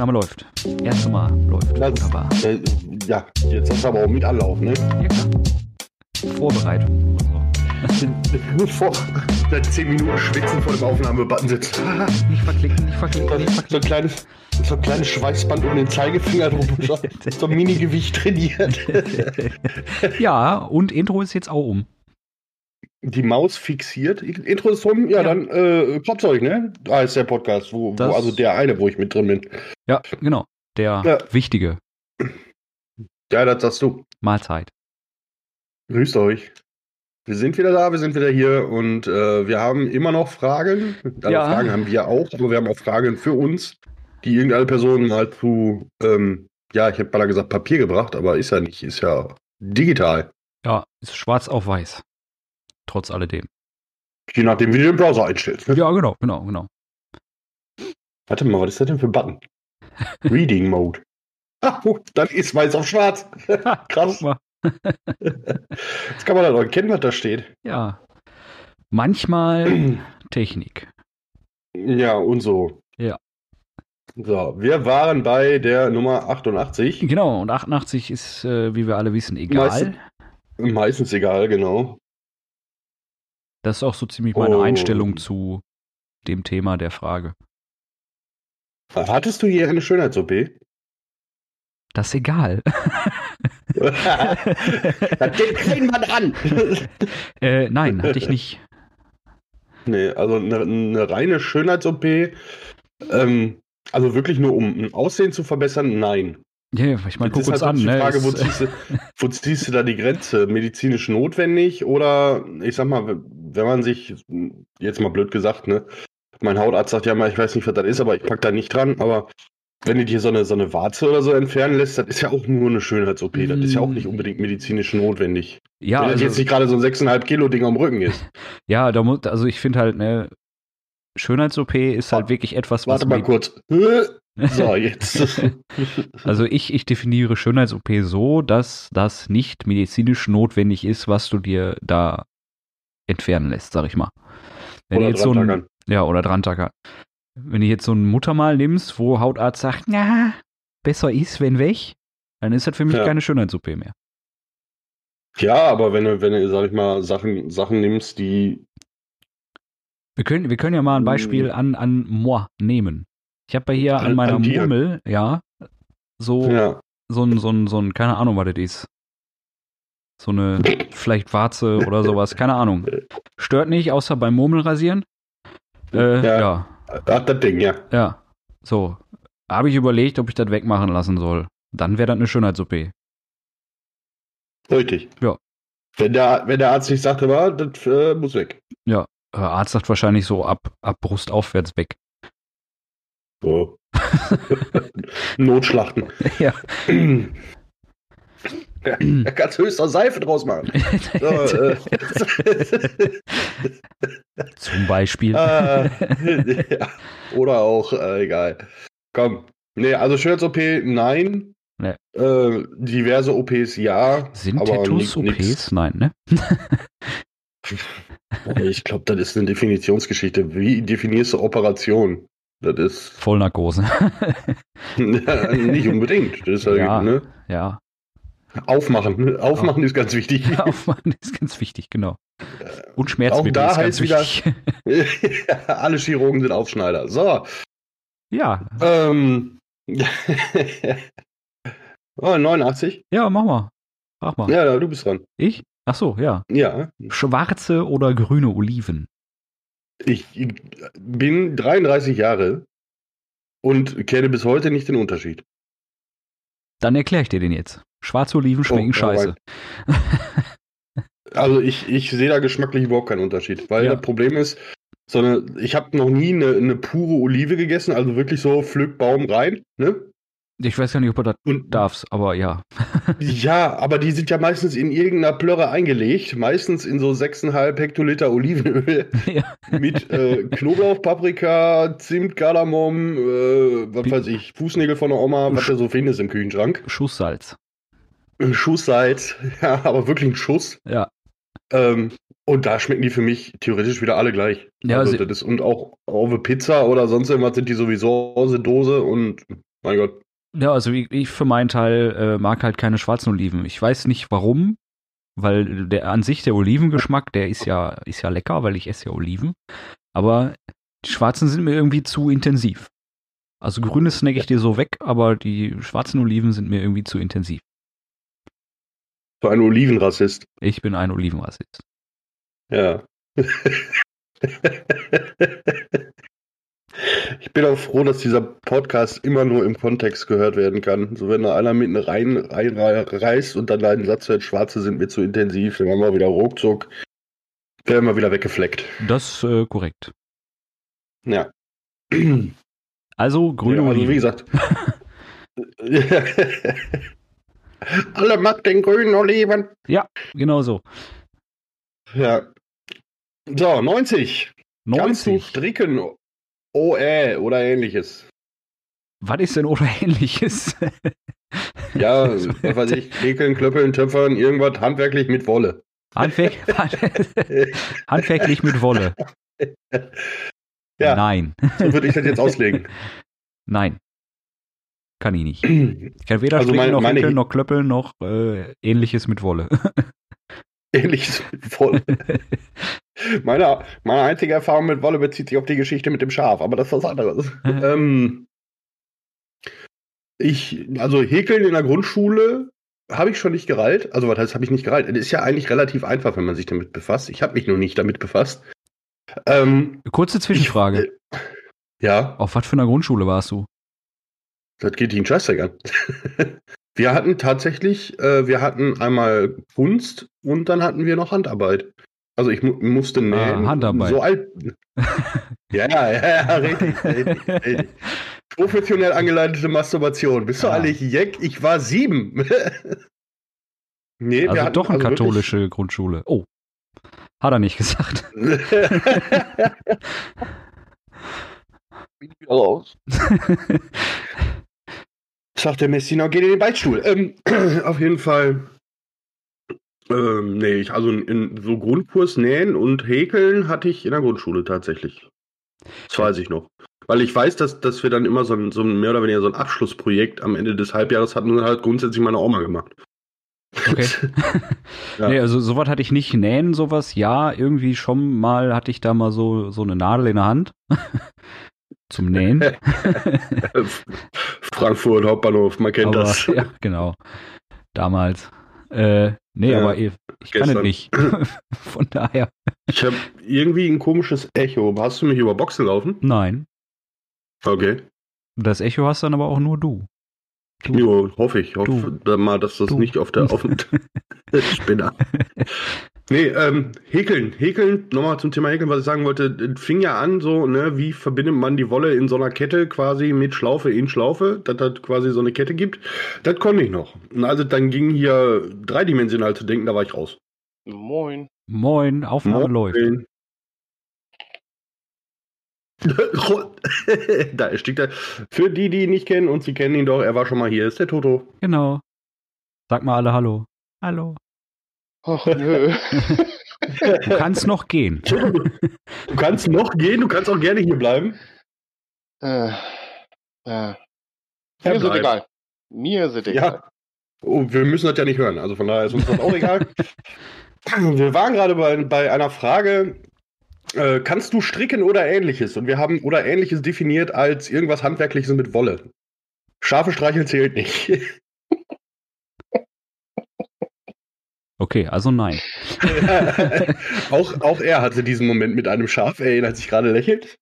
Aufnahme läuft. Erste Mal läuft. Das, Wunderbar. äh, ja, jetzt hast du aber auch mit Anlauf, ne? Ja, klar. Vorbereitung. Gut vor seit 10 Minuten schwitzen vor dem Aufnahmebutton sitzt. Nicht verklicken, nicht verklicken, nicht So ein kleines, so ein kleines Schweißband um den Zeigefinger drum. So ein Mini-Gewicht trainiert. verklicken. Ja, und Intro ist jetzt auch um. Die Maus fixiert. Intro ist rum, ja, Ja. dann äh, Klopfzeug, ne? Da ist der Podcast, wo, wo also der eine, wo ich mit drin bin. Ja, genau. Der Ja. wichtige Ja, das sagst du. Mahlzeit. Grüßt euch. Wir sind wieder da, wir sind wieder hier und äh, wir haben immer noch Fragen. Also Ja. Fragen haben wir auch, aber wir haben auch Fragen für uns, die irgendeine Person mal zu, ähm, ja, ich hätte mal gesagt Papier gebracht, aber ist ja nicht, ist ja digital. Ja, ist schwarz auf weiß. Trotz alledem. Je nachdem, wie du den Browser einstellst. Ne? Ja, genau, genau, genau. Warte mal, was ist das denn für ein Button? Reading Mode. Ah, oh, dann ist weiß auf schwarz. Krass. Jetzt kann man dann auch erkennen, was da steht. Ja. Manchmal Technik. Ja, und so. Ja. So, wir waren bei der Nummer 88. Genau, und 88 ist, äh, wie wir alle wissen, egal. Meiste- Meistens egal, genau. Das ist auch so ziemlich meine Oh. Einstellung zu dem Thema der Frage. Hattest du hier eine Schönheits-OP? Das ist egal. das geht kein Mann an. äh, nein, hatte ich nicht. nee, also eine, eine reine Schönheits-OP, ähm, also wirklich nur um ein Aussehen zu verbessern, nein. Ja, ich meine, guck uns ist halt an. die Ne? Frage, wo ziehst, du, wo ziehst du da die Grenze? Medizinisch notwendig oder ich sag mal, wenn man sich, jetzt mal blöd gesagt, ne, mein Hautarzt sagt ja mal, ich weiß nicht, was das ist, aber ich pack da nicht dran, aber wenn du dir so eine, so eine Warze oder so entfernen lässt, das ist ja auch nur eine Schönheits-OP, das ist ja auch nicht unbedingt medizinisch notwendig. ja, wenn das also, jetzt nicht gerade so ein 6,5 Kilo Ding am Rücken ist. ja, da muss, also ich finde halt, ne, Schönheits-OP ist halt wirklich etwas, was Warte mal kurz. So, jetzt. Also ich, ich definiere Schönheits-OP so, dass das nicht medizinisch notwendig ist, was du dir da entfernen lässt, sag ich mal. Wenn Oder jetzt so ein, ja, oder drantacker. Wenn du jetzt so ein Muttermal nimmst, wo Hautarzt sagt, na, besser ist, wenn weg, dann ist das für mich Ja. keine Schönheits-OP mehr. Ja, aber wenn du, wenn du, sag ich mal, Sachen, Sachen nimmst, die. Wir können, wir können ja mal ein. Beispiel an, an moi nehmen. Ich habe ja hier an, An- meiner an. Murmel, ja, so, Ja. so ein, so ein, so ein, keine Ahnung, was das ist. So eine, vielleicht Warze oder sowas, keine Ahnung. Stört nicht, außer beim Murmelrasieren. Äh, Ja. ja. Ach, das Ding, ja. ja, So. Habe ich überlegt, ob ich das wegmachen lassen soll. Dann wäre das eine Schönheits-OP. Richtig. Ja. Wenn der, wenn der Arzt nicht sagt, aber das äh, muss weg. Äh, Arzt sagt wahrscheinlich so ab, ab Brust aufwärts weg. So. Notschlachten. Ja. ja, da kannst du höchstens Seife draus machen. So, äh, Zum Beispiel. äh, ja. Oder auch, äh, egal. Komm. Nee, also Schönheits-OP, nein. Nee. Äh, diverse OPs, ja. Sind Tattoos OPs? nix. Nein, ne? Ich glaube, das ist eine Definitionsgeschichte. Wie definierst du Operation? Das ist Vollnarkose. nicht unbedingt. Das ist halt, Ja. ne? ja. Aufmachen. Aufmachen ist ganz wichtig. Aufmachen ist ganz wichtig, genau. Und Auch Schmerzmittel da ist ganz heißt wieder- wichtig. Alle Chirurgen sind Aufschneider. So. Ja, Ähm. oh, 89? ja, mach mal. Mach mal. Ja, du bist dran. Ich? Ach so, ja. Ja. Schwarze oder grüne Oliven? Ich bin 33 Jahre und kenne bis heute nicht den Unterschied. Dann erkläre ich dir den jetzt. Schwarze Oliven schmecken Oh, scheiße. Also ich, ich sehe da geschmacklich überhaupt keinen Unterschied, weil Ja. das Problem ist, so eine, ich habe noch nie eine, eine pure Olive gegessen, also wirklich so Pflückbaum rein, ne? Ich weiß gar nicht, ob du das Und darfst, aber ja. ja, aber die sind ja meistens in irgendeiner Plörre eingelegt, meistens in so 6,5 Hektoliter Olivenöl ja. mit äh, Knoblauch, Paprika, Zimt, Kardamom, äh, was Wie- weiß ich, Fußnägel von der Oma, was du so findest im Kühlschrank. Schusssalz. Ein Schusssalz, ja, aber wirklich ein Schuss. Ja. Ähm, und da schmecken die für mich theoretisch wieder alle gleich. Ja, also das ist, und auch auf Pizza oder sonst irgendwas sind die sowieso aus der Dose und Mein Gott. Ja, also ich, ich für meinen Teil äh, mag halt keine schwarzen Oliven. Ich weiß nicht warum, weil der an sich der Olivengeschmack, der ist ja ist ja lecker, weil ich esse ja Oliven. Aber die schwarzen sind mir irgendwie zu intensiv. Also grüne snack ich dir so weg, aber die schwarzen Oliven sind mir irgendwie zu intensiv. So ein Olivenrassist. Ich bin ein Olivenrassist. Ja. Ich bin auch froh, dass dieser Podcast immer nur im Kontext gehört werden kann. So, wenn da einer mitten rein, rein reißt und dann deinen Satz hört, Schwarze sind mir zu intensiv, dann haben wir wieder ruckzuck, werden wir wieder weggefleckt. Das äh, korrekt. Ja. Also grüne ja, also Oliven. wie gesagt. Alle mag den grünen Oliven. Genau so. Ja. So, 90. Kannst du 90. stricken? Oh, äh, oder ähnliches. Was ist denn oder ähnliches? Ja, was weiß ich, häkeln, klöppeln, töpfern, irgendwas handwerklich mit Wolle. Handwerk Handwerklich mit Wolle. Ja. Nein. So würde ich das jetzt auslegen. Nein. Kann ich nicht. Ich kann weder Also meine- noch meine- häkeln noch klöppeln noch äh, ähnliches mit Wolle. Ähnliches mit Wolle. Meine, meine einzige Erfahrung mit Wolle bezieht sich auf die Geschichte mit dem Schaf, aber das ist was anderes. ähm, ich, also Häkeln in der Grundschule habe ich schon nicht gereilt. Also was heißt, habe ich nicht gereilt? Es ist ja eigentlich relativ einfach, wenn man sich damit befasst. Ich habe mich nur nicht damit befasst. Ähm, Kurze Zwischenfrage. ja, Auf was für einer Grundschule warst du? das geht Ihnen scheißegal an. wir hatten tatsächlich, äh, wir hatten einmal Kunst und dann hatten wir noch Handarbeit. Also ich mu musste nähen. Handarbeit. So alt. ja, ja, ja, ja, richtig, richtig, richtig. Professionell angeleitete Masturbation. Bist du Ah. eigentlich Jack? Ich war sieben. nee, Also doch eine also katholische Grundschule. Oh. Hat er nicht gesagt. wirklich- Bin wieder raus. Sagt der Messina, geht in den Beichtstuhl. Ähm, auf jeden Fall. Ähm, nee, ich, also in so Grundkurs nähen und häkeln hatte ich in der Grundschule tatsächlich. Das weiß ich noch. Weil ich weiß, dass, dass wir dann immer so ein, so ein mehr oder weniger so ein Abschlussprojekt am Ende des Halbjahres hatten und halt grundsätzlich meine Oma gemacht. Okay. Ja. Nee, also sowas hatte ich nicht. Nähen, sowas, ja, irgendwie schon mal hatte ich da mal so, so eine Nadel in der Hand. Zum Nähen. Frankfurt Hauptbahnhof, man kennt aber, das. Ja, genau. Damals. Äh, nee, Ja, aber ich, ich kann es nicht. Von daher, Ich habe irgendwie ein komisches Echo. Hast du mich über Boxen laufen? nein. Okay. Das Echo hast dann aber auch nur du. Du. Jo, hoffe ich. Hoffe da mal, dass das Du. nicht auf der auf Spinner. Nee, ähm, Häkeln. Häkeln, nochmal zum Thema Häkeln, was ich sagen wollte, es fing ja an, so, ne, wie verbindet man die Wolle in so einer Kette quasi mit Schlaufe in Schlaufe, dass das quasi so eine Kette gibt. Das konnte ich noch. Und also dann ging hier dreidimensional zu denken, da war ich raus. Moin. Moin, Aufnahme läuft. Moin. da steht er. Für die, die ihn nicht kennen und sie kennen ihn doch, er war schon mal hier, ist der Toto. Genau. Sag mal alle Hallo. Hallo. Ach nö. Du kannst noch gehen. Du kannst noch gehen, du kannst auch gerne hier bleiben. äh, äh. Mir ist es egal. Mir ist es egal. Ja. Oh, wir müssen das ja nicht hören, also von daher ist uns das auch egal. Wir waren gerade bei, bei einer Frage, äh, kannst du stricken oder ähnliches? Und wir haben oder ähnliches definiert als irgendwas Handwerkliches mit Wolle. Scharfe Streichel zählt nicht. Okay, also nein. auch, auch er hatte diesen Moment mit einem Schaf, er erinnert sich gerade lächelt.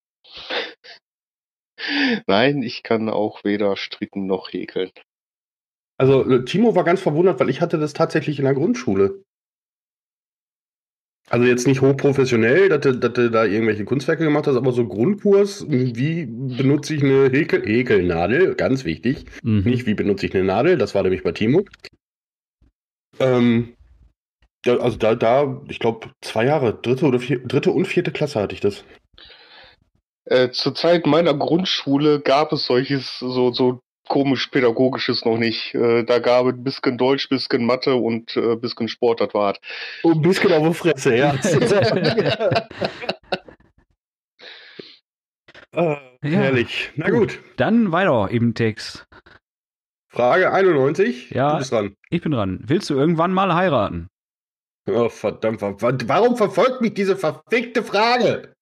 Nein, ich kann auch weder stricken noch häkeln. Also äh, Timo war ganz verwundert, weil ich hatte das tatsächlich in der Grundschule. Also jetzt nicht hochprofessionell, dass du, dass du da irgendwelche Kunstwerke gemacht hast, aber so Grundkurs, wie benutze ich eine Häkel Häkelnadel, ganz wichtig. Mhm. Nicht, wie benutze ich eine Nadel, das war nämlich bei Timo. Ähm, ja, also da, da, ich glaube, zwei Jahre, dritte oder vier, dritte und vierte Klasse hatte ich das. Äh, zur Zeit meiner Grundschule gab es solches so, so komisch pädagogisches noch nicht. Äh, da gab es bisschen Deutsch, bisschen Mathe und äh, bisschen Sport, das war. Oh, ein bisschen auf die Fresse, ja. Ja. Herrlich. Na gut. Dann weiter im Text. Frage 91. Ja. Du bist dran. Ich bin dran. Willst du irgendwann mal heiraten? Oh, verdammt. wa- wa- Warum verfolgt mich diese verfickte Frage?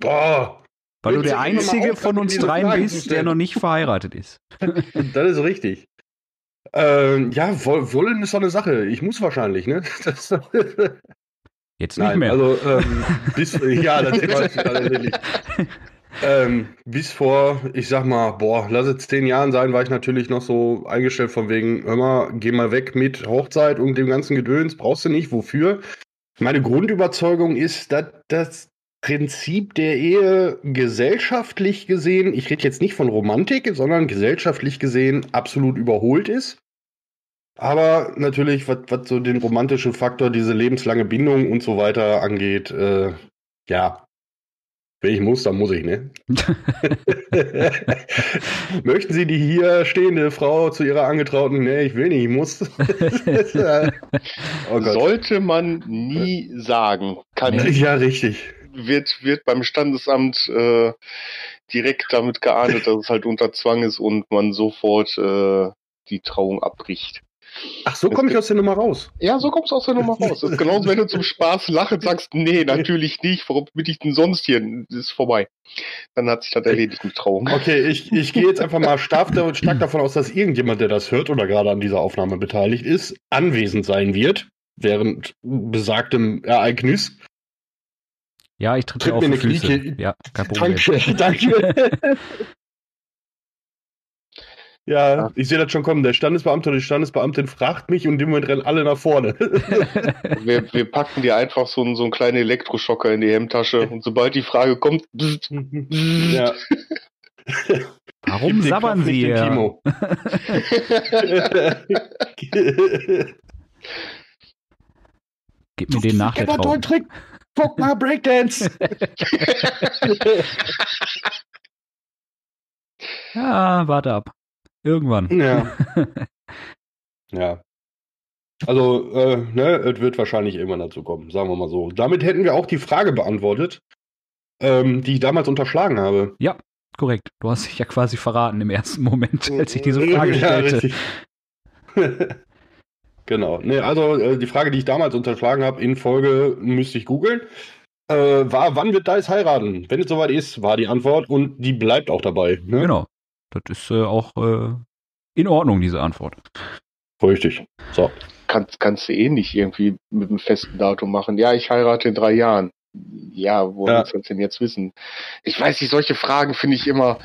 Boah. Weil du der einzige von uns dreien bist, der noch nicht verheiratet ist. Das ist richtig. Ähm, ja, woll- wollen ist so eine Sache. Ich muss wahrscheinlich, ne? Das, Jetzt nicht Nein, mehr. also ähm, bis ja, das weiß ich tatsächlich. Ähm, bis vor, ich sag mal, boah, lass es zehn Jahren sein, war ich natürlich noch so eingestellt von wegen, hör mal, geh mal weg mit Hochzeit und dem ganzen Gedöns, brauchst du nicht, wofür? Meine Grundüberzeugung ist, dass das Prinzip der Ehe gesellschaftlich gesehen, ich rede jetzt nicht von Romantik, sondern gesellschaftlich gesehen absolut überholt ist. Aber natürlich, was, so den romantischen Faktor, diese lebenslange Bindung und so weiter angeht, äh, ja. Wenn ich muss, dann muss ich, ne? Möchten Sie die hier stehende Frau zu ihrer Angetrauten? Ne, ich will nicht, ich muss. oh. Sollte man nie sagen. Kann Nee. Ja, richtig. wird, wird beim Standesamt äh, direkt damit geahndet, dass es halt unter Zwang ist und man sofort äh, die Trauung abbricht. Ach, so komme ich aus der Nummer raus. Ja, so kommst du aus der Nummer raus. Das ist genauso, wenn du zum Spaß lachend sagst, nee, natürlich nicht, warum bin ich denn sonst hier? Das ist vorbei. Dann hat sich das erledigt mit Trauung. Okay, ich, ich gehe jetzt einfach mal stark, da- stark davon aus, dass irgendjemand, der das hört oder gerade an dieser Aufnahme beteiligt ist, anwesend sein wird, während besagtem Ereignis. Ja, ich tritt Tritt dir auf mir die eine Füße. Knieke- Ja, kein Problem. Danke, danke. Ja, ich sehe das schon kommen. Der Standesbeamte oder die Standesbeamtin fragt mich und in dem Moment rennen alle nach vorne. Wir, wir packen dir einfach so einen, so einen kleinen Elektroschocker in die Hemdtasche und sobald die Frage kommt, bzzt, ja. Warum den sabbern Sie hier? Timo. Gib mir den nach der Trick. Guck mal, Breakdance. Ja, warte ab. Irgendwann. Ja. Ja. Also, äh, ne, es wird wahrscheinlich irgendwann dazu kommen, sagen wir mal so. Damit hätten wir auch die Frage beantwortet, ähm, die ich damals unterschlagen habe. Korrekt. Du hast dich ja quasi verraten im ersten Moment, als ich diese Frage Ja, stellte. richtig. genau. Ne, also äh, die Frage, die ich damals unterschlagen habe, in Folge müsste ich googeln, äh, war, wann wird Dice heiraten? Wenn es soweit ist, war die Antwort und die bleibt auch dabei. Ne? Genau. Das ist äh, auch äh, in Ordnung, diese Antwort. Richtig. So. kannst, kannst du eh nicht irgendwie mit einem festen Datum machen. Ja, ich heirate in drei Jahren. Ja, wo Ja. willst du denn jetzt wissen? Ich weiß nicht, solche Fragen finde ich immer,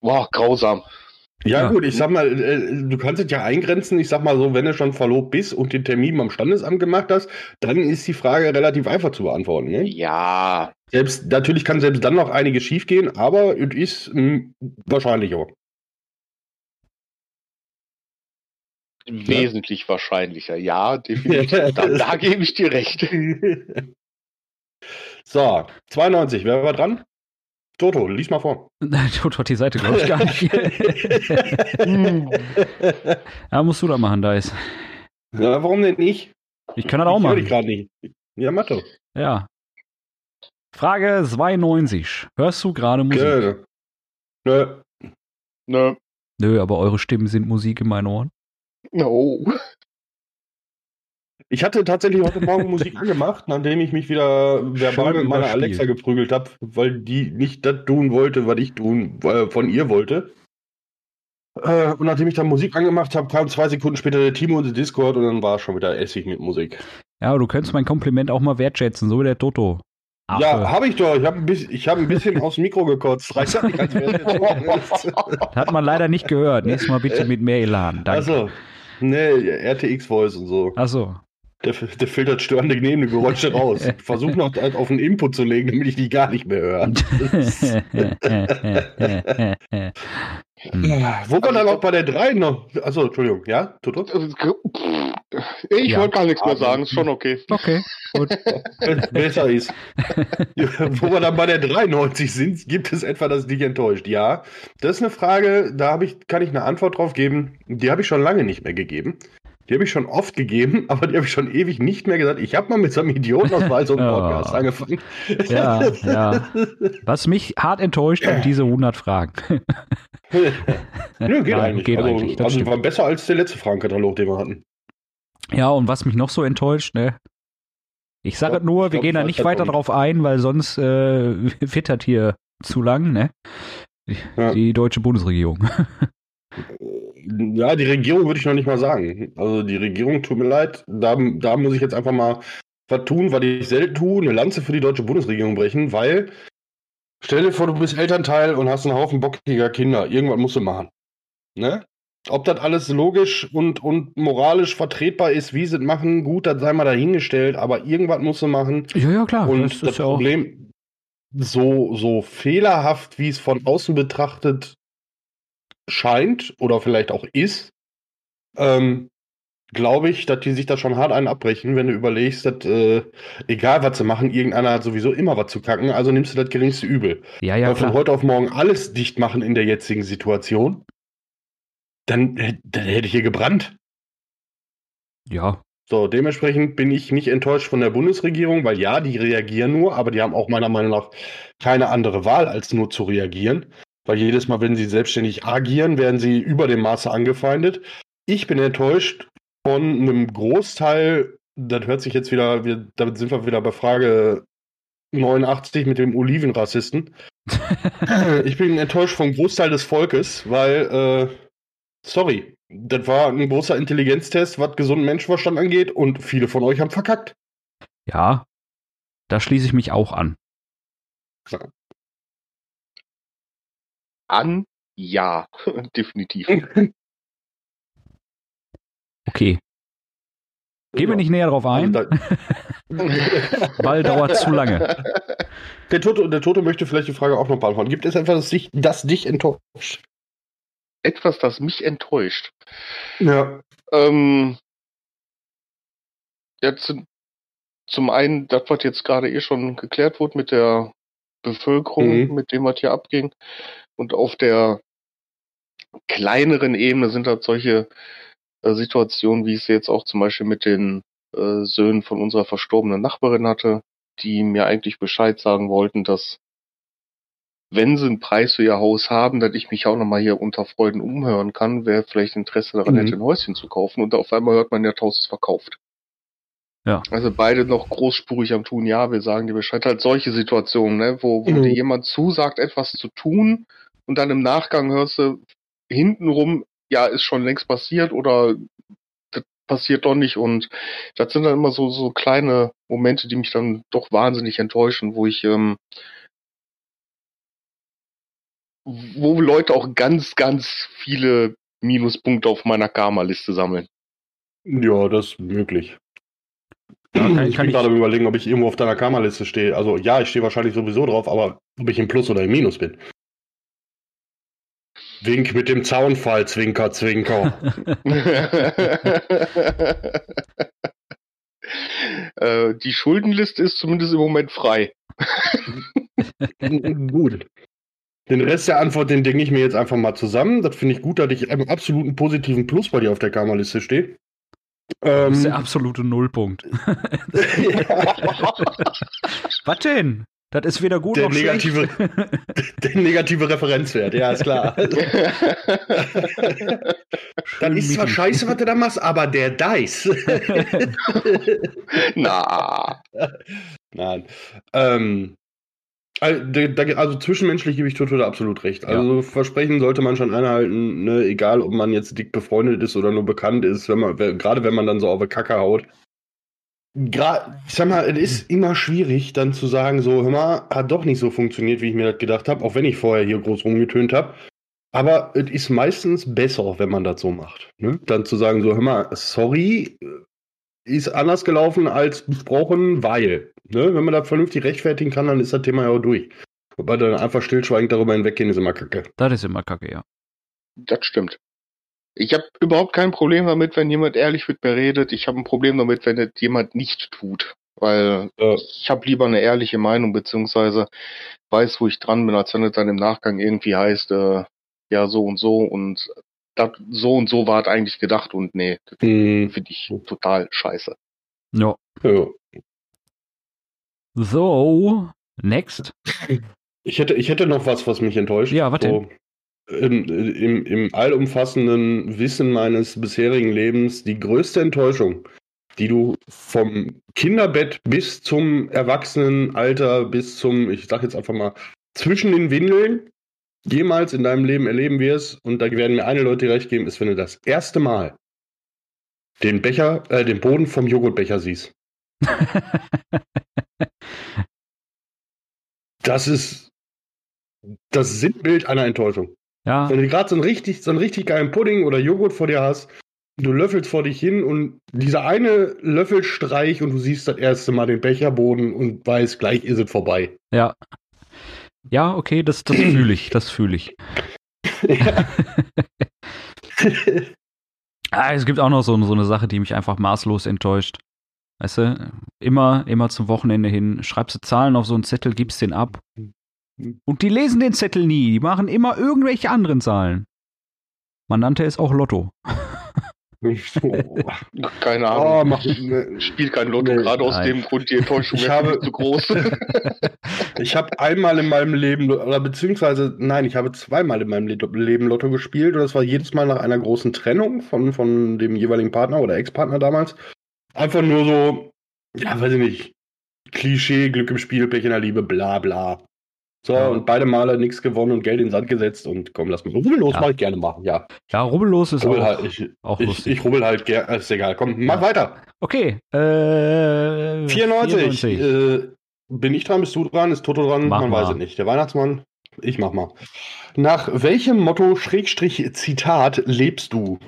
boah, grausam. Ja, Ja. gut, ich sag mal, äh, du kannst es ja eingrenzen. Ich sag mal so, wenn du schon verlobt bist und den Termin beim Standesamt gemacht hast, dann ist die Frage relativ einfach zu beantworten. Ne? Ja, Selbst, natürlich kann selbst dann noch einiges schiefgehen, aber es ist mh, wahrscheinlich auch. wesentlich wahrscheinlicher. Ja, definitiv. da, da gebe ich dir recht. so, 92, wer war dran? Toto, lies mal vor. Tut hat die Seite, glaube ich, gar nicht. ja, musst du da machen, Dice. ja, warum denn nicht? Ich kann das auch ich machen. gerade nicht. Ja, Mathe. Ja. Frage 92. Hörst du gerade Musik? Nö. Nö. Ne, Nö, aber eure Stimmen sind Musik in meinen Ohren. no. Ich hatte tatsächlich heute Morgen Musik angemacht, nachdem ich mich wieder verbal mit meiner. Alexa geprügelt habe, weil die nicht das tun wollte, was ich tun äh, von ihr wollte. Äh, und nachdem ich dann Musik angemacht habe, kam zwei Sekunden später der Timo in Discord und dann war schon wieder Essig mit Musik. Ja, aber du könntest mein Kompliment auch mal wertschätzen, so wie der Toto. Affe. Ja, habe ich doch. Ich habe ein, ich hab ein bisschen aufs Mikro gekotzt. Reicht das nicht? Das hat man leider nicht gehört. Nächstes Mal bitte mit mehr Elan. Danke. Achso. Nee, RTX Voice und so. Achso. Der, der filtert störende Geräusche raus. Ich versuche noch halt auf einen Input zu legen, damit ich die gar nicht mehr höre. Hm. Wo war dann auch bei der 3 noch? Achso, Entschuldigung. Ja, Toto? Ich Ja. wollte gar nichts mehr sagen, ist schon okay. okay, gut. Besser ist. Wo wir dann bei der 93 sind, gibt es etwa, das dich enttäuscht? Ja, das ist eine Frage, da habe ich, kann ich eine Antwort drauf geben. Die habe ich schon lange nicht mehr gegeben. Die habe ich schon oft gegeben, aber die habe ich schon ewig nicht mehr gesagt. Ich habe mal mit so einem Idioten aus Wahl so einem Podcast angefangen. Ja, ja. Was mich hart enttäuscht, sind diese 100 Fragen. Nö, geht Nein, eigentlich. geht also, eigentlich, also stimmt. war besser als der letzte Fragenkatalog, den wir hatten. Ja, und was mich noch so enttäuscht, ne? Ich sage Ja, nur, ich wir glaub, gehen da ich nicht weiß weiter drauf ein, weil sonst äh, das hier zu lang, ne? Die, Ja. die deutsche Bundesregierung. Ja, die Regierung würde ich noch nicht mal sagen. Also die Regierung, tut mir leid, da, da muss ich jetzt einfach mal was tun, was ich selten tue, eine Lanze für die deutsche Bundesregierung brechen, weil stell dir vor, du bist Elternteil und hast einen Haufen bockiger Kinder. Irgendwas musst du machen. Ne? Ob das alles logisch und, und moralisch vertretbar ist, wie sie es machen, gut, das sei mal dahingestellt, aber irgendwas musst du machen. Ja, ja, klar. Und das das, ist ja auch. Problem, so, so fehlerhaft, wie es von außen betrachtet scheint oder vielleicht auch ist, ähm, glaube ich, dass die sich da schon hart einen abbrechen, wenn du überlegst, dass äh, egal was sie machen, irgendeiner hat sowieso immer was zu kacken, also nimmst du das geringste Übel. Ja, ja, Weil von klar. heute auf morgen alles dicht machen in der jetzigen Situation, dann, dann hätte ich hier gebrannt. Ja, So, dementsprechend bin ich nicht enttäuscht von der Bundesregierung, weil ja, die reagieren nur, aber die haben auch meiner Meinung nach keine andere Wahl, als nur zu reagieren. Weil jedes Mal, wenn sie selbstständig agieren, werden sie über dem Maße angefeindet. Ich bin enttäuscht von einem Großteil, das hört sich jetzt wieder, wir, damit sind wir wieder bei Frage 89 mit dem Olivenrassisten. ich bin enttäuscht vom Großteil des Volkes, weil, äh, sorry, das war ein großer Intelligenztest, was gesunden Menschenverstand angeht und viele von euch haben verkackt. ja. Da schließe ich mich auch an. An ja, definitiv. Okay. Gehen wir nicht näher drauf ein, Also weil dauert zu lange. der, Toto, der Toto möchte vielleicht die Frage auch noch beantworten. Gibt es etwas, das dich, das dich enttäuscht? Etwas, das mich enttäuscht. Ja. Ähm, ja, zu, zum einen, das, was jetzt gerade eh schon geklärt wurde mit der Bevölkerung, Mhm. mit dem, was hier abging. Und auf der kleineren Ebene sind halt solche äh, Situationen, wie ich sie jetzt auch zum Beispiel mit den äh, Söhnen von unserer verstorbenen Nachbarin hatte, die mir eigentlich Bescheid sagen wollten, dass wenn sie einen Preis für ihr Haus haben, dass ich mich auch nochmal hier unter Freuden umhören kann, wer vielleicht Interesse daran Mhm. hätte, ein Häuschen zu kaufen. Und auf einmal hört man, ja, das Haus ist verkauft. Ja. Also beide noch großspurig am Tun, ja, wir sagen dir Bescheid. Halt solche Situationen, ne, wo, wo Mhm. dir jemand zusagt, etwas zu tun und dann im Nachgang hörst du hintenrum, ja, ist schon längst passiert oder das passiert doch nicht und das sind dann immer so, so kleine Momente, die mich dann doch wahnsinnig enttäuschen, wo ich, ähm, wo Leute auch ganz, ganz viele Minuspunkte auf meiner Karma-Liste sammeln. Ja, das ist möglich. Ja, kann- ich kann bin ich- gerade überlegen, ob ich irgendwo auf deiner Kammerliste stehe. Also ja, ich stehe wahrscheinlich sowieso drauf, aber ob ich im Plus oder im Minus bin. Wink mit dem Zaunfall, Zwinker, Zwinker. äh, die Schuldenliste ist zumindest im Moment frei. gut. Den Rest der Antwort, den denke ich mir jetzt einfach mal zusammen. Das finde ich gut, dass ich einen absoluten positiven Plus bei dir auf der Kammerliste stehe. Das ist der Ähm, absolute Nullpunkt. Was denn? Das ist weder gut Der noch negative- schlecht. der negative Referenzwert, ja, ist klar. Dann ist zwar scheiße, was du da machst, aber der Dice. Na, Nein. Ähm, also, also zwischenmenschlich gebe ich Toto da absolut recht. Also Versprechen sollte man schon einhalten, ne? egal ob man jetzt dick befreundet ist oder nur bekannt ist, wenn man, gerade wenn man dann so auf die Kacke haut. Gra ich sag mal, es ist immer schwierig, dann zu sagen, so, hör mal, hat doch nicht so funktioniert, wie ich mir das gedacht habe, auch wenn ich vorher hier groß rumgetönt habe. Aber es ist meistens besser, wenn man das so macht. Ne? Dann zu sagen, so, hör mal, sorry, ist anders gelaufen als besprochen, weil. Ne? Wenn man das vernünftig rechtfertigen kann, dann ist das Thema ja auch durch. Wobei dann einfach stillschweigend darüber hinweggehen, ist immer kacke. Das ist immer kacke, ja. das stimmt. Ich habe überhaupt kein Problem damit, wenn jemand ehrlich mit mir redet. Ich habe ein Problem damit, wenn das jemand nicht tut. Weil Ja. ich habe lieber eine ehrliche Meinung, beziehungsweise weiß, wo ich dran bin, als wenn es dann im Nachgang irgendwie heißt, äh, ja, so und so und das, so und so war es eigentlich gedacht und nee, das Hm, finde ich total scheiße. Ja. ja. So, next. Ich hätte, ich hätte noch was, was mich enttäuscht. Ja, was so, im, im, Im allumfassenden Wissen meines bisherigen Lebens die größte Enttäuschung, die du vom Kinderbett bis zum Erwachsenenalter, bis zum, ich sag jetzt einfach mal, zwischen den Windeln jemals in deinem Leben erleben wirst, und da werden mir eine Leute recht geben, ist, wenn du das erste Mal den Becher, äh, den Boden vom Joghurtbecher siehst. Das ist das Sinnbild einer Enttäuschung. Ja, Wenn du gerade so einen richtig, so einen richtig geilen Pudding oder Joghurt vor dir hast, du löffelst vor dich hin und dieser eine Löffelstreich und du siehst das erste Mal den Becherboden und weißt, gleich ist es vorbei. ja. Ja, okay, das, das fühle ich, das fühle ich. Ah, es gibt auch noch so, so eine Sache, die mich einfach maßlos enttäuscht. Weißt du, immer, immer zum Wochenende hin, schreibst du Zahlen auf so einen Zettel, gibst den ab. Und die lesen den Zettel nie, die machen immer irgendwelche anderen Zahlen. Man nannte es auch Lotto. Keine Oh, Ahnung. mach, ne, Spiel kein Lotto, Nee, gerade aus nein. dem Grund, die Enttäuschung Ich habe- zu groß. ich habe einmal in meinem Leben, oder beziehungsweise, nein, ich habe zweimal in meinem Le- Leben Lotto gespielt und das war jedes Mal nach einer großen Trennung von, von dem jeweiligen Partner oder Ex-Partner damals. Einfach nur so, ja, weiß ich nicht, Klischee, Glück im Spiel, Pech in der Liebe, bla bla. So, Ja. und beide Male nichts gewonnen und Geld in den Sand gesetzt und komm, lass mal rubbellos, Ja. ich gerne machen, ja. Ja, rubbellos ist Rubbel auch, halt, ich, auch ich, lustig. ich rubbel halt gerne, ist egal, komm, mach Ja. weiter. okay, äh, 94. Äh, bin ich dran, bist du dran, ist Toto dran? Mach Man mal. weiß es nicht. Der Weihnachtsmann, ich mach mal. Nach welchem Motto, Schrägstrich, Zitat, lebst du?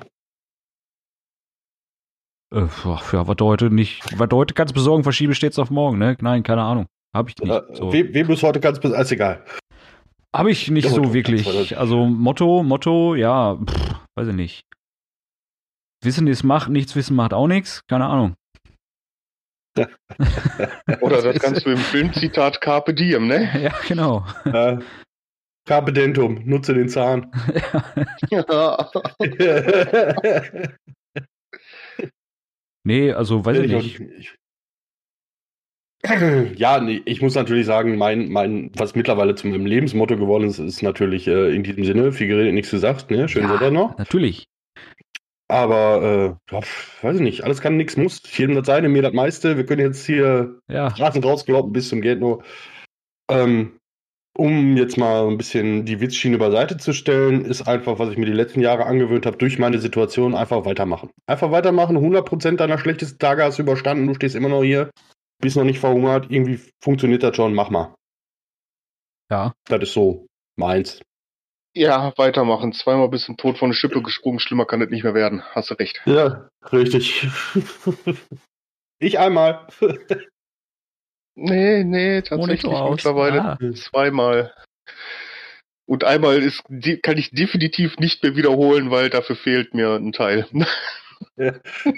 Äh, ja, was heute nicht, was heute kannst besorgen, verschiebe stets auf morgen, ne? Nein, keine Ahnung. Hab ich nicht. Äh, So. wem, wem du es heute ganz, ist egal. Hab ich nicht Ja, so wirklich. Also Motto, Motto, ja, pff, weiß ich nicht. Wissen ist Macht, nichts wissen macht auch nichts, keine Ahnung. Oder das kannst du im Filmzitat Carpe Diem, ne? Ja, genau. äh, Carpe dentum, nutze den Zahn. Ja. Nee, also weiß ich nicht. Ich- Ja, nee, ich muss natürlich sagen, mein, mein, was mittlerweile zu meinem Lebensmotto geworden ist, ist natürlich äh, in diesem Sinne, viel geredet, nichts gesagt, ne? Schön Ja. Wetter noch. Natürlich. Aber, äh, weiß ich nicht, alles kann, nichts muss. Jedem das seine, mir das meiste. Wir können jetzt hier Ja. Straßen rausgeloppen bis zum Geld nur. Ähm, um jetzt mal ein bisschen die Witzschiene beiseite zu stellen, ist einfach, was ich mir die letzten Jahre angewöhnt habe, durch meine Situation einfach weitermachen. Einfach weitermachen. 100% deiner schlechtesten Tage hast du überstanden. Du stehst immer noch hier, bist noch nicht verhungert. Irgendwie funktioniert das schon. Mach mal. Ja. Das ist so meins. ja, weitermachen. Zweimal bis zum Tod von der Schippe gesprungen. Schlimmer kann das nicht mehr werden. Hast du recht. Ja, richtig. ich einmal. Nee, nee, tatsächlich mittlerweile Ah. zweimal. Und einmal ist, kann ich definitiv nicht mehr wiederholen, weil dafür fehlt mir ein Teil.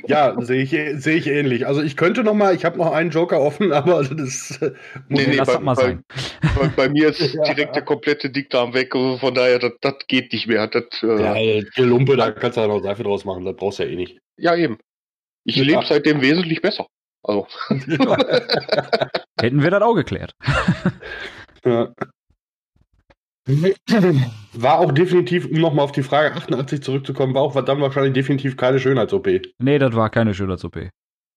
Ja, sehe ich, sehe ich ähnlich. Also ich könnte noch mal, ich habe noch einen Joker offen, aber das äh, muss Nee, nee, bei- mal bei- sein. Bei, bei mir ist Ja. direkt der komplette Dickdarm weg. Also von daher, das, das geht nicht mehr. Das, äh, Ja, ja. die Lumpe, da kannst du ja noch Seife draus machen, das brauchst du ja eh nicht. eben. Ich Ja. lebe seitdem wesentlich besser. Also, Hätten wir das auch geklärt. Ja. War auch definitiv, um nochmal auf die Frage 88 zurückzukommen, war auch dann wahrscheinlich definitiv keine Schönheits-OP. Nee, das war keine Schönheits-OP.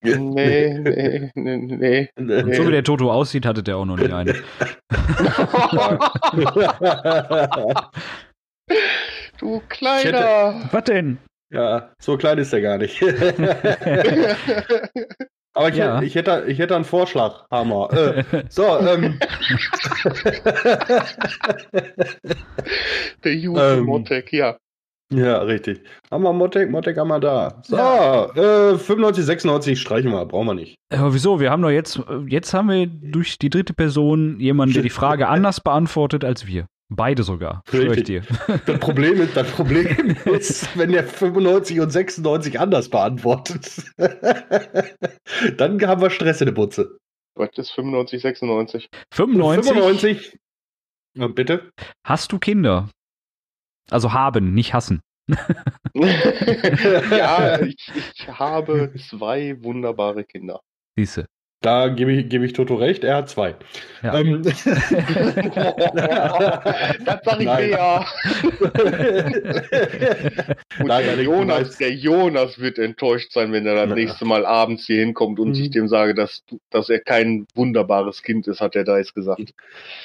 nee, nee, nee, nee. Und so wie der Toto aussieht, hatte der auch noch nie eine. du Kleiner. Was denn? ja, so klein ist er gar nicht. Aber ich, Ja. hätte, ich, hätte, ich hätte einen Vorschlag, Hammer. Äh, so, ähm, Der Jude Ähm. Motek, ja. ja, richtig. Wir Motek, Motek haben wir da. So, äh, 95, 96 streichen wir, brauchen wir nicht. Aber wieso? Wir haben doch jetzt, jetzt haben wir durch die dritte Person jemanden, der die Frage anders beantwortet als wir. Beide sogar. Ich dir. Das Problem ist, das Problem ist, wenn der 95 und 96 anders beantwortet, dann haben wir Stress in der Butze. Was ist 95, 96? 95. 95. Ja, bitte? Hast du Kinder? Also haben, nicht hassen. ja, ich, ich habe zwei wunderbare Kinder. Siehste. Da gebe ich, gebe ich Toto recht, er hat zwei. Ja. Ähm, das sag ich Nein. dir ja. Nein, der, Jonas, der Jonas wird enttäuscht sein, wenn er das Ja. nächste Mal abends hier hinkommt und Mhm. ich dem sage, dass, dass er kein wunderbares Kind ist, hat er da jetzt gesagt.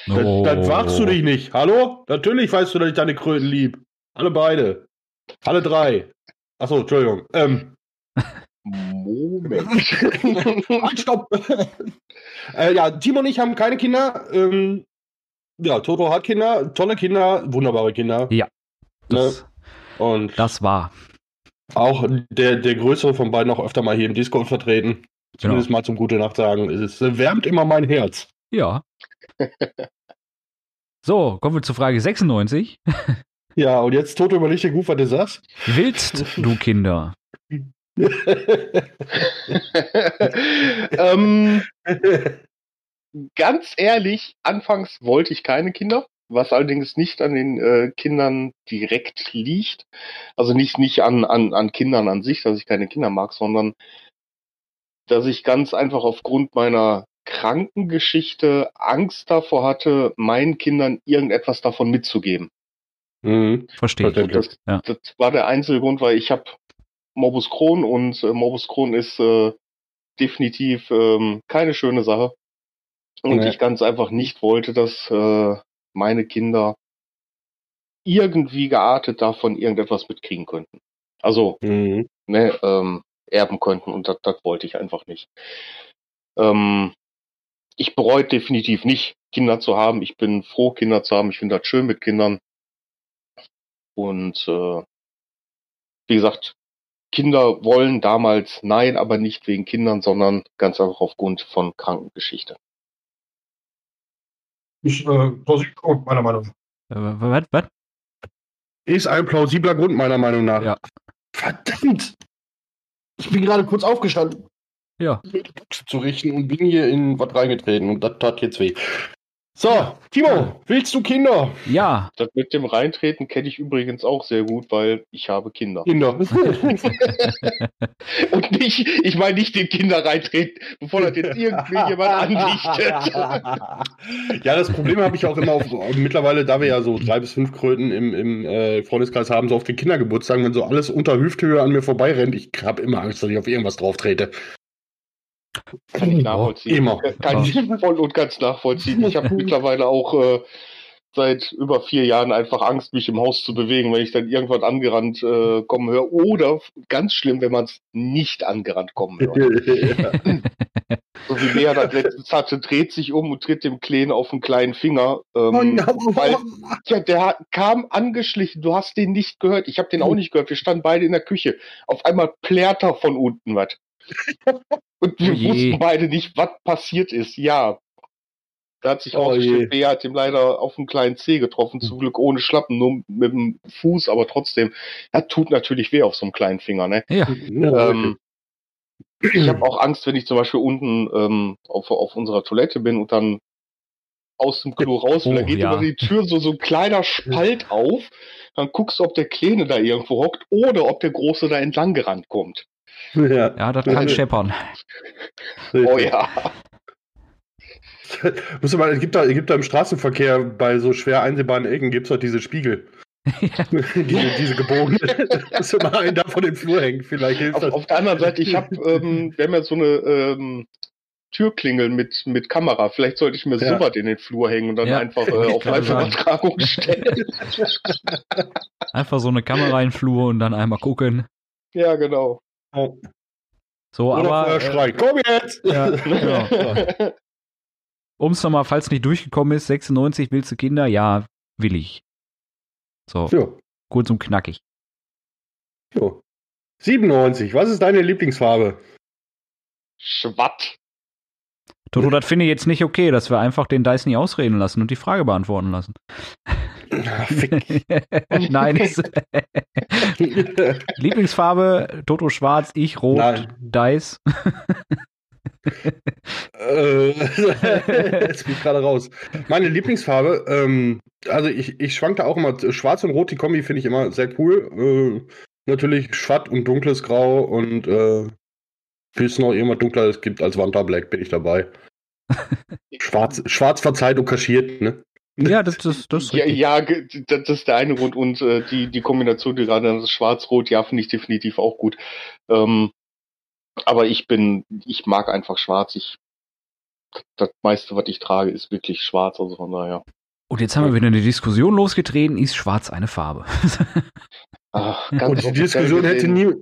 Das, Oh. das wagst du dich nicht. Hallo? Natürlich weißt du, dass ich deine Kröten lieb. Alle beide. Alle drei. Achso, Entschuldigung. Ähm, Moment. halt, stopp. äh, ja, Timo und ich haben keine Kinder. Ähm, ja, Toto hat Kinder, tolle Kinder, wunderbare Kinder. Ja. Das, Und das war. auch der, der größere von beiden auch öfter mal hier im Discord vertreten. Zumindest Genau. mal zum Gute Nacht sagen. Es wärmt immer mein Herz. Ja. So, kommen wir zu Frage 96. Ja, und jetzt, Toto, überleg dir gut, was du sagst. Willst du Kinder? ähm, ganz ehrlich, anfangs wollte ich keine Kinder, was allerdings nicht an den äh, Kindern direkt liegt. Also nicht, nicht an, an, an Kindern an sich, dass ich keine Kinder mag, sondern dass ich ganz einfach aufgrund meiner Krankengeschichte Angst davor hatte, meinen Kindern irgendetwas davon mitzugeben. mhm. Verstehe ich. Verständlich. Das, Ja. das war der einzige Grund, weil ich habe Morbus Crohn und äh, Morbus Crohn ist äh, definitiv ähm, keine schöne Sache. Und Nee. ich ganz einfach nicht wollte, dass äh, meine Kinder irgendwie geartet davon irgendetwas mitkriegen könnten. Also, Mhm. ne, ähm, erben könnten und das, wollte ich einfach nicht. Ähm, ich bereue definitiv nicht, Kinder zu haben. Ich bin froh, Kinder zu haben. Ich finde das schön mit Kindern. Und äh, wie gesagt, Kinder wollen damals nein, aber nicht wegen Kindern, sondern ganz einfach aufgrund von Krankengeschichte. Ist, äh, plausibler Grund, meiner Meinung nach. Äh, Was? Was? Ist ein plausibler Grund, meiner Meinung nach. Ja. Verdammt! Ich bin gerade kurz aufgestanden, Ja. zu richten und bin hier in was reingetreten und das tat jetzt weh. So, Timo, willst du Kinder? Ja. Das mit dem Reintreten kenne ich übrigens auch sehr gut, weil ich habe Kinder. Kinder. Und nicht, ich meine nicht den Kinder reintreten, bevor das jetzt irgendwie jemand andichtet. ja, das Problem habe ich auch immer auf, mittlerweile, da wir ja so drei bis fünf Kröten im, im äh, Freundeskreis haben, so auf den Kindergeburtstagen, wenn so alles unter Hüfthöhe an mir vorbeirennt, ich habe immer Angst, dass ich auf irgendwas drauf trete. Kann ich nachvollziehen. Immer. Kann ich voll und ganz nachvollziehen. Ich habe mittlerweile auch äh, seit über vier Jahren einfach Angst, mich im Haus zu bewegen, wenn ich dann irgendwann angerannt äh, kommen höre. Oder ganz schlimm, wenn man es nicht angerannt kommen hört. So wie Lea das letztens hatte, dreht sich um und tritt dem Kleinen auf den kleinen Finger. Ähm, weil ja, der kam angeschlichen, du hast den nicht gehört. Ich habe den auch nicht gehört. Wir standen beide in der Küche. Auf einmal plärt er von unten was. Und wir Oh wussten beide nicht, was passiert ist. Ja. Da hat sich Oh rausgestellt. Bea hat ihm leider auf einen kleinen Zeh getroffen. Zum Glück ohne Schlappen, nur mit dem Fuß, aber trotzdem. Das tut natürlich weh auf so einem kleinen Finger, ne? Ja. Ähm, ich habe auch Angst, wenn ich zum Beispiel unten ähm, auf, auf unserer Toilette bin und dann aus dem Klo raus will, Oh, da geht ja. über die Tür so, so ein kleiner Spalt auf. Dann guckst du, ob der Kleine da irgendwo hockt oder ob der Große da entlang gerannt kommt. Ja. Ja, das kann scheppern. Oh ja. Muss mal, es gibt da, es gibt da im Straßenverkehr bei so schwer einsehbaren Ecken gibt es halt diese Spiegel. diese, diese gebogenen. Dass mal einen da vor den Flur hängt. Vielleicht hilft Auf, das. auf der anderen Seite, ich habe, ähm, wir haben ja so eine ähm, Türklingel mit, mit Kamera. Vielleicht sollte ich mir Ja. sowas in den Flur hängen und dann Ja. einfach äh, auf. Live-Übertragung stellen. Einfach so eine Kamera in den Flur und dann einmal gucken. ja, genau. So, Oder aber äh, schreien, komm jetzt! ja, genau. um es nochmal, falls nicht durchgekommen ist, 96 willst du Kinder? Ja, will ich. So, Ja, kurz und knackig. ja. 97, was ist deine Lieblingsfarbe? Schwatt. Toto, das finde ich jetzt nicht okay, dass wir einfach den Dice nicht ausreden lassen und die Frage beantworten lassen. Ah. Nein, ist, Lieblingsfarbe, Toto schwarz, ich rot, Nein. Dice. Äh, Jetzt bin ich gerade raus. Meine Lieblingsfarbe, ähm, also ich, ich schwank da auch immer. Schwarz und Rot, die Kombi finde ich immer sehr cool. Äh, natürlich schwatt und dunkles Grau und äh, es noch irgendwas Dunkleres gibt als Wanda Black, bin ich dabei. schwarz, schwarz verzeiht und kaschiert, ne? Ja, das, das, das ist Ja, ja, das ist der eine Grund und äh, die, die Kombination, die gerade das Schwarz-Rot, ja, finde ich definitiv auch gut. Ähm, aber ich bin, ich mag einfach schwarz. Ich, das meiste, was ich trage, ist wirklich schwarz, also von daher. Und jetzt haben wir wieder eine Diskussion losgetreten, ist schwarz eine Farbe? Ach, Und die Diskussion hätte nie.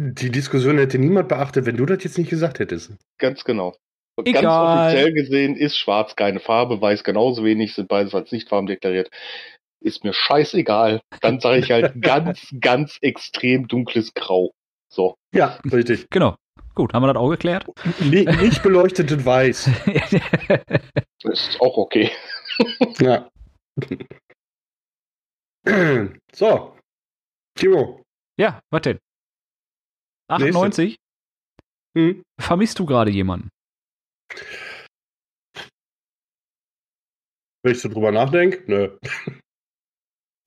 Die Diskussion hätte niemand beachtet, wenn du das jetzt nicht gesagt hättest. Ganz genau. Und Egal. Ganz offiziell gesehen ist schwarz keine Farbe, weiß genauso wenig, sind beides als Nichtfarben deklariert. Ist mir scheißegal. Dann sage ich halt ganz, ganz extrem dunkles Grau. So. Ja, richtig. genau. Gut, haben wir das auch geklärt? Ni- Nicht beleuchtetes Weiß. Ist auch okay. Ja. So. Timo. ja, was denn? 98? Hm? Vermisst du gerade jemanden? Wenn ich so drüber nachdenke, nö.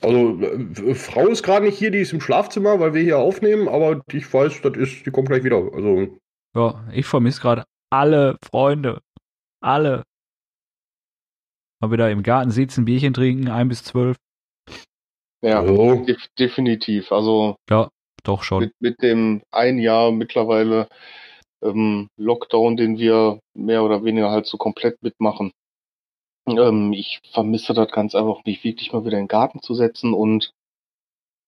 Also, äh, Frau ist gerade nicht hier, die ist im Schlafzimmer, weil wir hier aufnehmen, aber ich weiß, das ist, die kommt gleich wieder. Also, Ja, ich vermisse gerade alle Freunde. Alle. Mal wieder im Garten sitzen, Bierchen trinken, ein bis zwölf. Ja, def definitiv. Also Doch schon. mit, mit dem ein Jahr mittlerweile ähm, Lockdown, den wir mehr oder weniger halt so komplett mitmachen. Ähm, ich vermisse das ganz einfach, mich wirklich mal wieder in den Garten zu setzen und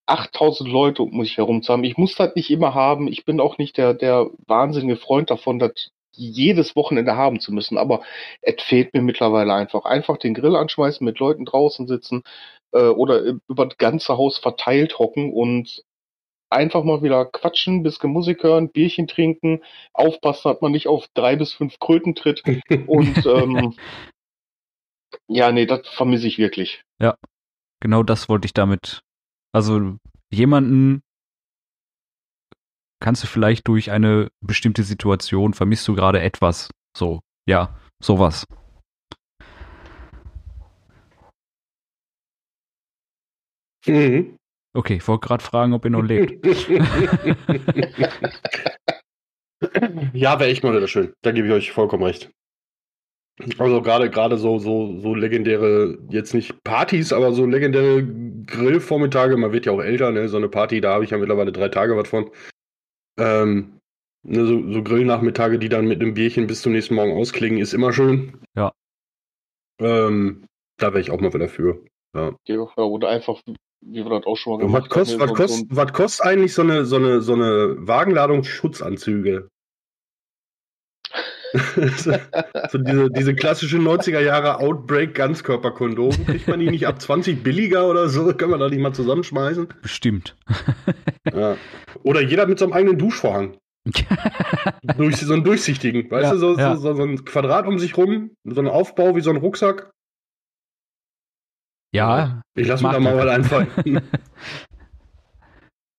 8000 Leute um mich herum zu haben. Ich muss das nicht immer haben. Ich bin auch nicht der, der wahnsinnige Freund davon, das jedes Wochenende haben zu müssen. Aber es fehlt mir mittlerweile einfach. Einfach den Grill anschmeißen, mit Leuten draußen sitzen äh, oder über das ganze Haus verteilt hocken und einfach mal wieder quatschen, bisschen Musik hören, Bierchen trinken, aufpassen, dass man nicht auf drei bis fünf Kröten tritt. Und ähm, ja, nee, das vermisse ich wirklich. Genau das wollte ich damit. Also jemanden kannst du vielleicht durch eine bestimmte Situation, vermisst du gerade etwas. So, ja, sowas. Mhm. Okay, ich wollte gerade fragen, ob ihr noch lebt. ja, wäre echt mal wieder schön. Da gebe ich euch vollkommen recht. Also gerade gerade so so so legendäre jetzt nicht Partys, aber so legendäre Grillvormittage. Man wird ja auch älter, ne? So eine Party, da habe ich ja mittlerweile drei Tage was von. Ähm, ne, so, so Grillnachmittage, die dann mit einem Bierchen bis zum nächsten Morgen ausklingen, ist immer schön. Ja. Ähm, da wäre ich auch mal wieder für. Ja, oder einfach, wie wir das auch schon mal Und was gemacht kostet, was so- kostet, was kostet eigentlich so eine, so eine, so eine Wagenladung Schutzanzüge? so diese, diese klassische 90er Jahre Outbreak Ganzkörperkondom. Kriegt man die nicht ab 20 billiger oder so? Können wir da nicht mal zusammenschmeißen? Bestimmt. Ja. Oder jeder mit so einem eigenen Duschvorhang. Durch, so einen durchsichtigen, weißt Ja, du, so, ja. so, so, so ein Quadrat um sich rum, so ein Aufbau wie so ein Rucksack. Ja, Ich lasse mir da mal was einfallen.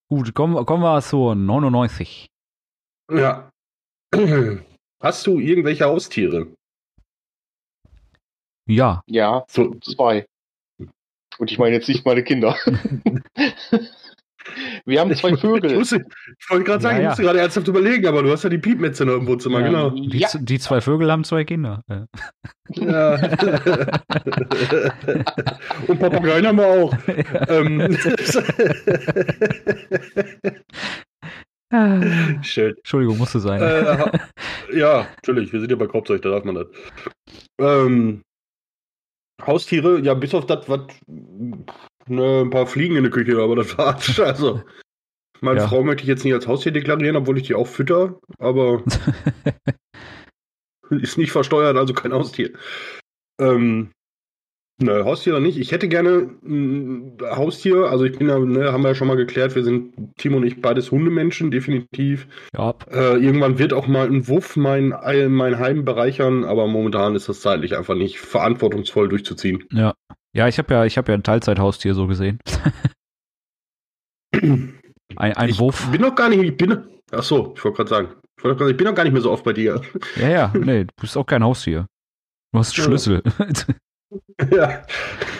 gut, kommen, kommen wir zur 99. ja. Hast du irgendwelche Haustiere? Ja, Ja, So, zwei. Und ich meine jetzt nicht meine Kinder. wir haben zwei Ich, Vögel. musste, ich wollte gerade sagen, Ja, ich ja. musste gerade ernsthaft überlegen, aber du hast ja die Piepmetze noch im Wohnzimmer, Ja. genau. die, die zwei Vögel haben zwei Kinder. Ja. Und Papageien haben wir auch. Ähm, Schön. Entschuldigung, musste sein. Äh, ja, natürlich, wir sind ja bei Korbzeug, da darf man das. Ähm, Haustiere, ja, bis auf das, was. Ne, ein paar Fliegen in der Küche, aber das war's. Also, meine Ja. Frau möchte ich jetzt nicht als Haustier deklarieren, obwohl ich die auch fütter, aber ist nicht versteuert, also kein Haustier. Ähm, ne, Haustiere nicht. Ich hätte gerne ein Haustier, also ich bin ja, ne, haben wir ja schon mal geklärt, wir sind, Timo und ich, beides Hundemenschen, definitiv. ja, Äh, irgendwann wird auch mal ein Wuff mein, mein Heim bereichern, aber momentan ist das zeitlich einfach nicht verantwortungsvoll durchzuziehen. ja. Ja, ich habe ja, ich habe ja ein Teilzeithaustier so gesehen. Ein, ein ich Wurf. bin noch gar nicht, ich bin, ach so, ich wollte gerade sagen, ich, grad bin noch gar nicht mehr so oft bei dir. Ja, ja, nee, du bist auch kein Haustier. Du hast. Schlüssel. Ja.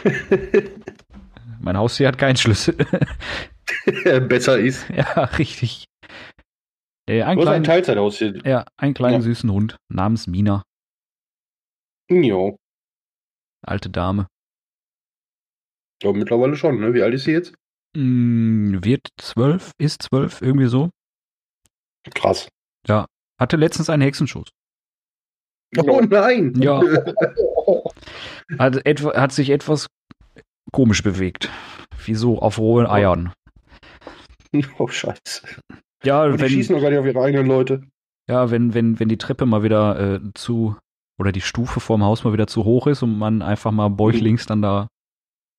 Mein Haustier hat keinen Schlüssel. Besser ist. ja, richtig. Äh, ein kleinen, Teilzeithaus hier. ja, einen kleinen Ja. süßen Hund namens Mina, Jo. alte Dame. Ja, mittlerweile schon, ne? Wie alt ist sie jetzt? Mm, wird zwölf, ist zwölf, irgendwie so. Krass. Hatte letztens einen Hexenschuss. Oh nein! Ja. Hat, etwa, hat sich etwas komisch bewegt. Wie so auf rohen Eiern. oh, scheiße. Ja, Und die wenn, schießen doch gar nicht auf ihre eigenen Leute. ja wenn, wenn, wenn die Treppe mal wieder äh, zu oder die Stufe vorm Haus mal wieder zu hoch ist und man einfach mal bäuchlings dann da,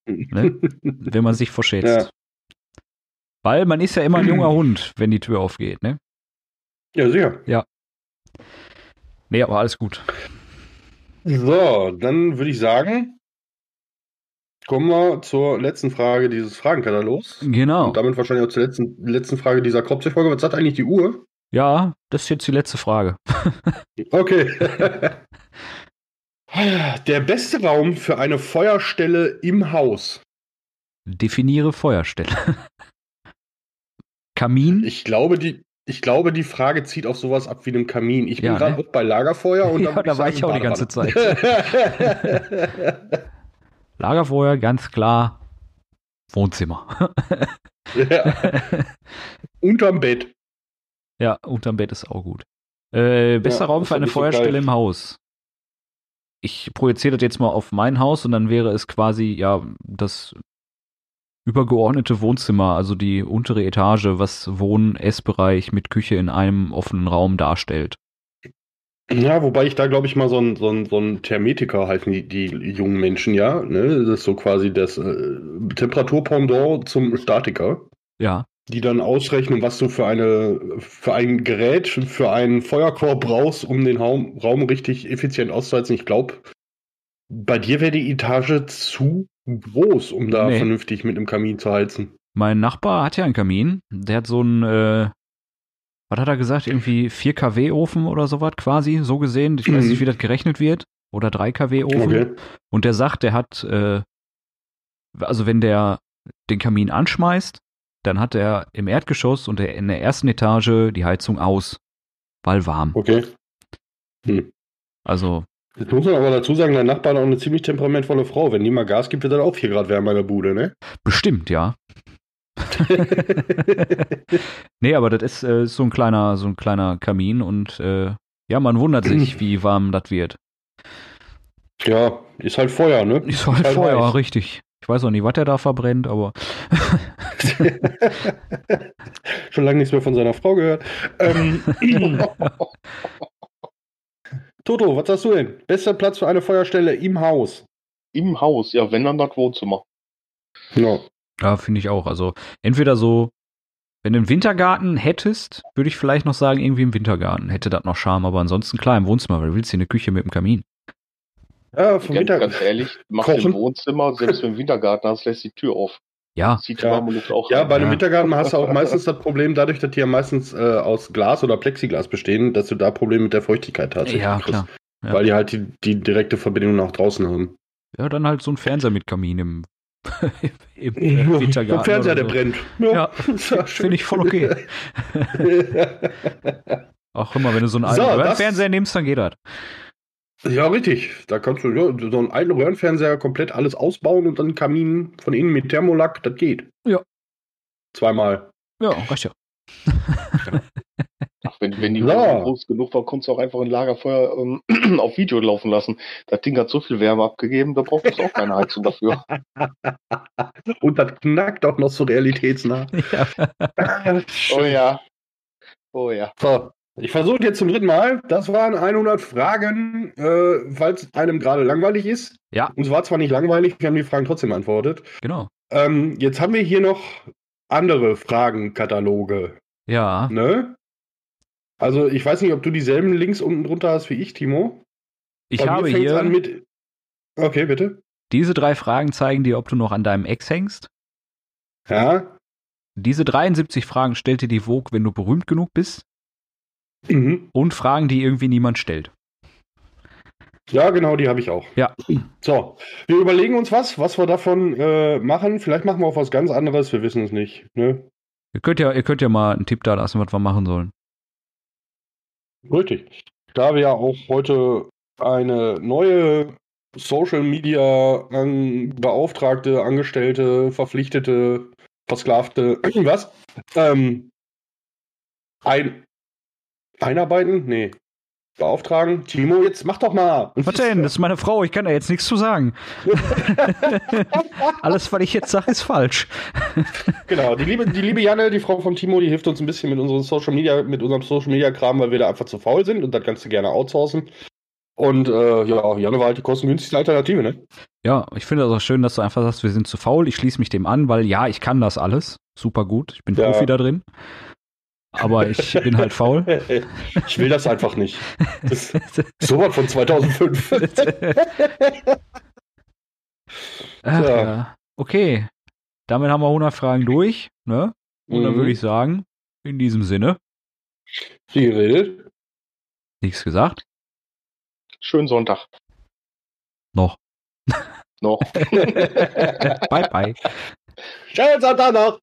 ne, wenn man sich verschätzt. Ja. Weil man ist ja immer ein junger Hund, wenn die Tür aufgeht, ne? Ja, sicher. Nee, aber alles gut. So, dann würde ich sagen, kommen wir zur letzten Frage dieses Fragenkatalogs. Genau. Und damit wahrscheinlich auch zur letzten, letzten Frage dieser Kropfzeug-Folge. Was sagt eigentlich die Uhr? Ja, das ist jetzt die letzte Frage. Okay. Der beste Raum für eine Feuerstelle im Haus. Definiere Feuerstelle. Kamin? Ich glaube, die, ich glaube, die Frage zieht auf sowas ab wie einem Kamin. Ich bin Ja, gerade ne? auch bei Lagerfeuer und Ja, da war ich auch die ganze Badewanne. Lagerfeuer, ganz klar. Wohnzimmer. ja. Unterm Bett. ja, unterm Bett ist auch gut. Äh, bester Ja, Raum für eine so Feuerstelle geil. im Haus. Ich projiziere das jetzt mal auf mein Haus und dann wäre es quasi, ja, das übergeordnete Wohnzimmer, also die untere Etage, was Wohn-, Essbereich mit Küche in einem offenen Raum darstellt. Ja, wobei ich da, glaube ich, mal so ein, so ein, so ein Thermetiker heißen die, die jungen Menschen, ja. Ne? Das ist so quasi das äh, Temperaturpendant zum Statiker. Ja, die dann ausrechnen, was du für eine für ein Gerät, für einen Feuerkorb brauchst, um den Raum, Raum richtig effizient auszuheizen. Ich glaube, bei dir wäre die Etage zu groß, um da Nee. vernünftig mit einem Kamin zu heizen. Mein Nachbar hat ja einen Kamin. Der hat so einen, äh, was hat er gesagt? Irgendwie 4 kW Ofen oder sowas quasi, so gesehen. Ich weiß Mhm. nicht, wie das gerechnet wird. Oder 3 kW Ofen. Okay. Und der sagt, der hat, äh, also wenn der den Kamin anschmeißt, dann hat er im Erdgeschoss und in der ersten Etage die Heizung aus, weil warm. Okay. Also, Jetzt muss man aber dazu sagen, dein Nachbar hat auch eine ziemlich temperamentvolle Frau. Wenn die mal Gas gibt, wird dann auch 4 Grad wärmer in der Bude, ne? bestimmt, ja. nee, aber das ist äh, so ein kleiner, so ein kleiner Kamin und äh, ja, man wundert sich, wie warm das wird. ja, ist halt Feuer, ne? Ist halt halt Feuer, heiß. richtig. Ich weiß auch nicht, was der da verbrennt, aber Schon lange nichts mehr von seiner Frau gehört. Ähm, Toto, was sagst du denn? Bester Platz für eine Feuerstelle im Haus. Im Haus, ja, wenn dann das Wohnzimmer. Ja. ja, finde ich auch. Also entweder so, wenn du einen Wintergarten hättest, würde ich vielleicht noch sagen, irgendwie im Wintergarten hätte das noch Charme, aber ansonsten klar im Wohnzimmer, weil du willst hier eine Küche mit dem Kamin. Ja, vom Ganz, Winter. ganz ehrlich, mach Kochen. im Wohnzimmer, selbst wenn du im Wintergarten hast, lässt die Tür auf. Ja, Zieht die Ja. auch Ja, rein. bei einem Ja. Wintergarten hast du auch meistens das Problem, dadurch, dass die ja meistens äh, aus Glas oder Plexiglas bestehen, dass du da Probleme mit der Feuchtigkeit tatsächlich ja, kriegst. klar. Ja. Weil die halt die, die direkte Verbindung nach draußen haben. Ja, dann halt so ein Fernseher mit Kamin im, im äh, Wintergarten. Vom Fernseher, oder der so. brennt. Ja, ist ja finde ich voll okay. Ach, immer, wenn du so einen alten So, Röhrenfernseher nimmst, dann geht das. Ja, richtig. Da kannst du ja, so einen alten Röhrenfernseher komplett alles ausbauen und dann einen Kamin von innen mit Thermolack, das geht. Ja. Zweimal. Ja, reicht ja. Ach, wenn, wenn die Ja. Groß genug war, konntest du auch einfach ein Lagerfeuer ähm, auf Video laufen lassen. Das Ding hat so viel Wärme abgegeben, da braucht es auch keine Heizung dafür. Und das knackt auch noch so realitätsnah. ja. Oh ja. Oh ja. So, ich versuche jetzt zum dritten Mal. Das waren 100 Fragen, äh, falls einem gerade langweilig ist. Ja. Uns war zwar nicht langweilig, wir haben die Fragen trotzdem beantwortet. Genau. Ähm, jetzt haben wir hier noch andere Fragenkataloge. Ja. Ne? Also ich weiß nicht, ob du dieselben Links unten drunter hast wie ich, Timo. Ich Bei habe hier, an mit. Okay, bitte. diese drei Fragen zeigen dir, ob du noch an deinem Ex hängst. Ja. Diese 73 Fragen stellt dir die Vogue, wenn du berühmt genug bist. Mhm. Und Fragen, die irgendwie niemand stellt. Ja, genau, die habe ich auch. Ja. So, wir überlegen uns was, was wir davon äh, machen. Vielleicht machen wir auch was ganz anderes, wir wissen es nicht. Ne? Ihr könnt ja, ihr könnt ja mal einen Tipp da lassen, was wir machen sollen. Richtig. Da wir ja auch heute eine neue Social Media an, Beauftragte, Angestellte, Verpflichtete, Versklavte, was? Ähm, ein, einarbeiten? Nee. Beauftragen? Timo, jetzt mach doch mal. Was denn? Das ist meine Frau, ich kann da jetzt nichts zu sagen. Alles, was ich jetzt sage, ist falsch. Genau, die liebe, die liebe Janne, die Frau von Timo, die hilft uns ein bisschen mit unserem Social Media, mit unserem Social Media Kram, weil wir da einfach zu faul sind und das Ganze gerne outsourcen. Und äh, ja, Janne war halt die kostengünstigste Alternative, ne? Ja, ich finde das auch schön, dass du einfach sagst, wir sind zu faul. Ich schließe mich dem an, weil ja, ich kann das alles. Super gut. Ich bin Ja. Profi da drin. Aber ich bin halt faul. Ich will das einfach nicht. Das ist sowas von 2005. Ach, Ja. ja. Okay. Damit haben wir 100 Fragen durch. Ne? Und dann Mhm. würde ich sagen, in diesem Sinne, Wie geredet? nichts gesagt. Schönen Sonntag. Noch. Noch. bye, bye. Schönen Sonntag noch.